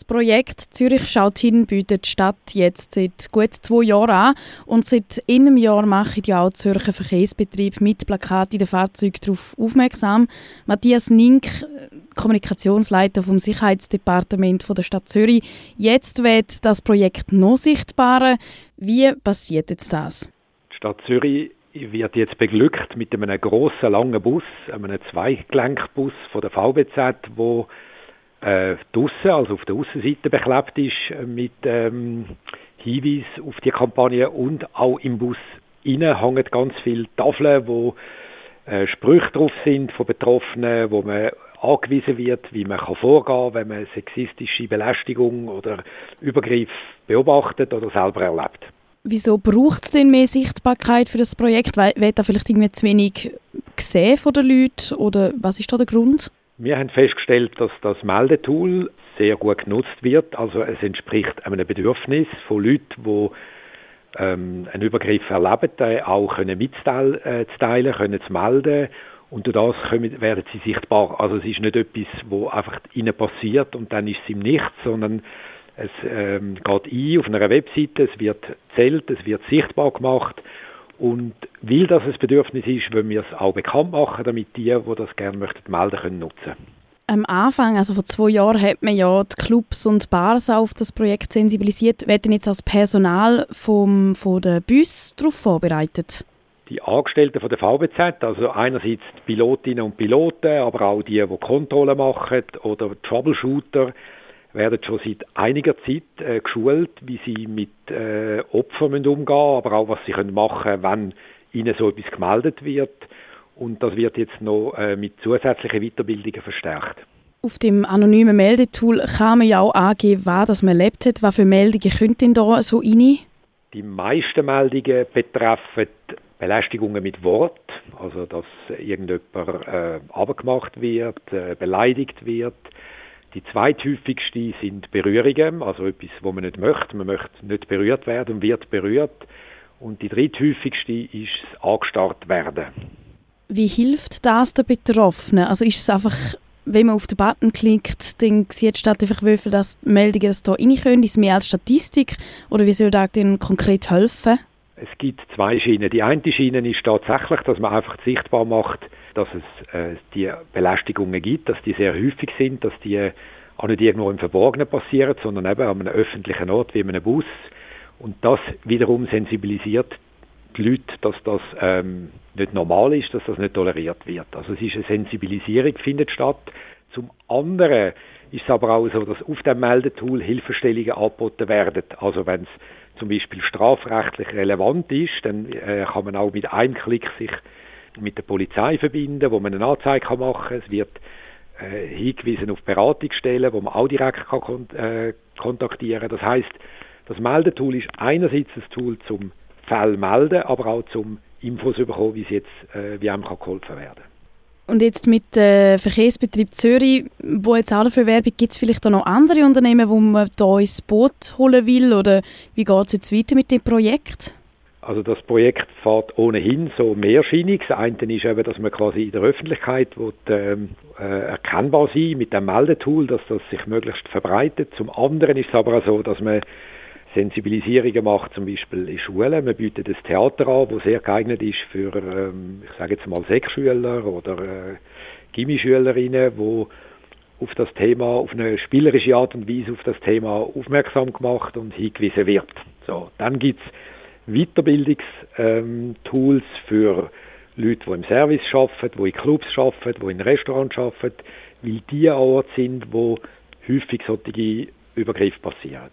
Das Projekt Zürich schaut hin bietet die Stadt jetzt seit gut zwei Jahren an und seit einem Jahr machen ja auch Zürcher Verkehrsbetrieb mit Plakaten in den Fahrzeugen darauf aufmerksam. Matthias Nink, Kommunikationsleiter vom Sicherheitsdepartement der Stadt Zürich. Jetzt wird das Projekt noch sichtbarer. Wie passiert jetzt das? Die Stadt Zürich wird jetzt beglückt mit einem großen langen Bus, einem Zweigelenkbus von der VBZ, wo äh, draussen, also auf der Außenseite beklebt ist mit ähm, Hinweis auf die Kampagne und auch im Bus innen hängen ganz viele Tafeln, wo äh, Sprüche drauf sind von Betroffenen, wo man angewiesen wird, wie man kann vorgehen wenn man sexistische Belästigung oder Übergriff beobachtet oder selber erlebt. Wieso braucht es denn mehr Sichtbarkeit für das Projekt? Wird da vielleicht irgendwie zu wenig gesehen von den Leuten oder was ist da der Grund? Wir haben festgestellt, dass das Meldetool sehr gut genutzt wird. Also es entspricht einem Bedürfnis von Leuten, die ähm, einen Übergriff erleben, auch können mitzuteilen, äh, können zu melden und durch das können, werden sie sichtbar. Also es ist nicht etwas, wo einfach ihnen passiert und dann ist es im Nichts, sondern es ähm, geht ein auf einer Webseite, es wird zählt, es wird sichtbar gemacht und weil das ein Bedürfnis ist, wollen wir es auch bekannt machen, damit die, die das gerne möchten, melden können, nutzen. Am Anfang, also vor zwei Jahren, hat man ja die Clubs und Bars auf das Projekt sensibilisiert. Werden jetzt als Personal vom, von der Bus darauf vorbereitet? Die Angestellten von der VBZ, also einerseits die Pilotinnen und Piloten, aber auch die, die Kontrollen machen oder Troubleshooter, werden schon seit einiger Zeit äh, geschult, wie sie mit äh, Opfern umgehen müssen, aber auch was sie können machen wenn ihnen so etwas gemeldet wird. Und das wird jetzt noch äh, mit zusätzlichen Weiterbildungen verstärkt. Auf dem anonymen Meldetool kann man ja auch angeben, was man erlebt hat. Was für Meldungen könnt denn da so rein? Die meisten Meldungen betreffen Belästigungen mit Wort, also dass irgendjemand äh, abgemacht wird, äh, beleidigt wird, die zweithäufigsten sind Berührungen, also etwas, wo man nicht möchte. Man möchte nicht berührt werden und wird berührt. Und die dritthäufigste ist das angestarrt werden. Wie hilft das den Betroffenen? Also ist es einfach, wenn man auf den Button klickt, dann sieht statt einfach, wie viele das Meldungen das da rein können? Ist mehr als Statistik? Oder wie soll das denn konkret helfen? Es gibt zwei Schienen. Die eine Schiene ist tatsächlich, dass man einfach sichtbar macht, dass es äh, die Belästigungen gibt, dass die sehr häufig sind, dass die auch nicht irgendwo im Verborgenen passieren, sondern eben an einem öffentlichen Ort wie in einem Bus. Und das wiederum sensibilisiert die Leute, dass das ähm, nicht normal ist, dass das nicht toleriert wird. Also es ist eine Sensibilisierung findet statt. Zum anderen ist es aber auch so, dass auf dem Meldetool Hilfestellungen angeboten werden. Also wenn es zum Beispiel strafrechtlich relevant ist, dann äh, kann man auch mit einem Klick sich mit der Polizei verbinden, wo man eine Anzeige kann machen kann. Es wird äh, hingewiesen auf Beratungsstellen, wo man auch direkt kann kon äh, kontaktieren kann. Das heißt, das Meldetool ist einerseits ein Tool zum Fall melden, aber auch zum Infos bekommen, wie es jetzt, äh, wie einem kann geholfen werden und jetzt mit dem äh, Verkehrsbetrieb Zürich, wo jetzt auch dafür Werbung gibt es vielleicht auch noch andere Unternehmen, wo man da ins Boot holen will oder wie geht es jetzt weiter mit dem Projekt? Also das Projekt fährt ohnehin so mehrschienig. Das eine ist eben, dass man quasi in der Öffentlichkeit will, ähm, äh, erkennbar sein mit dem Meldetool, dass das sich möglichst verbreitet. Zum anderen ist es aber auch so, dass man Sensibilisierungen macht, zum Beispiel in Schulen. Man bietet das Theater an, das sehr geeignet ist für, ähm, ich sage jetzt mal, Sechsschüler oder äh, Gimmischülerinnen, wo auf das Thema, auf eine spielerische Art und Weise auf das Thema aufmerksam gemacht und hingewiesen wird. So, dann gibt's Weiterbildungstools ähm, für Leute, die im Service arbeiten, die in Clubs arbeiten, die in Restaurants arbeiten, weil die Orte sind, wo häufig solche Übergriffe passieren.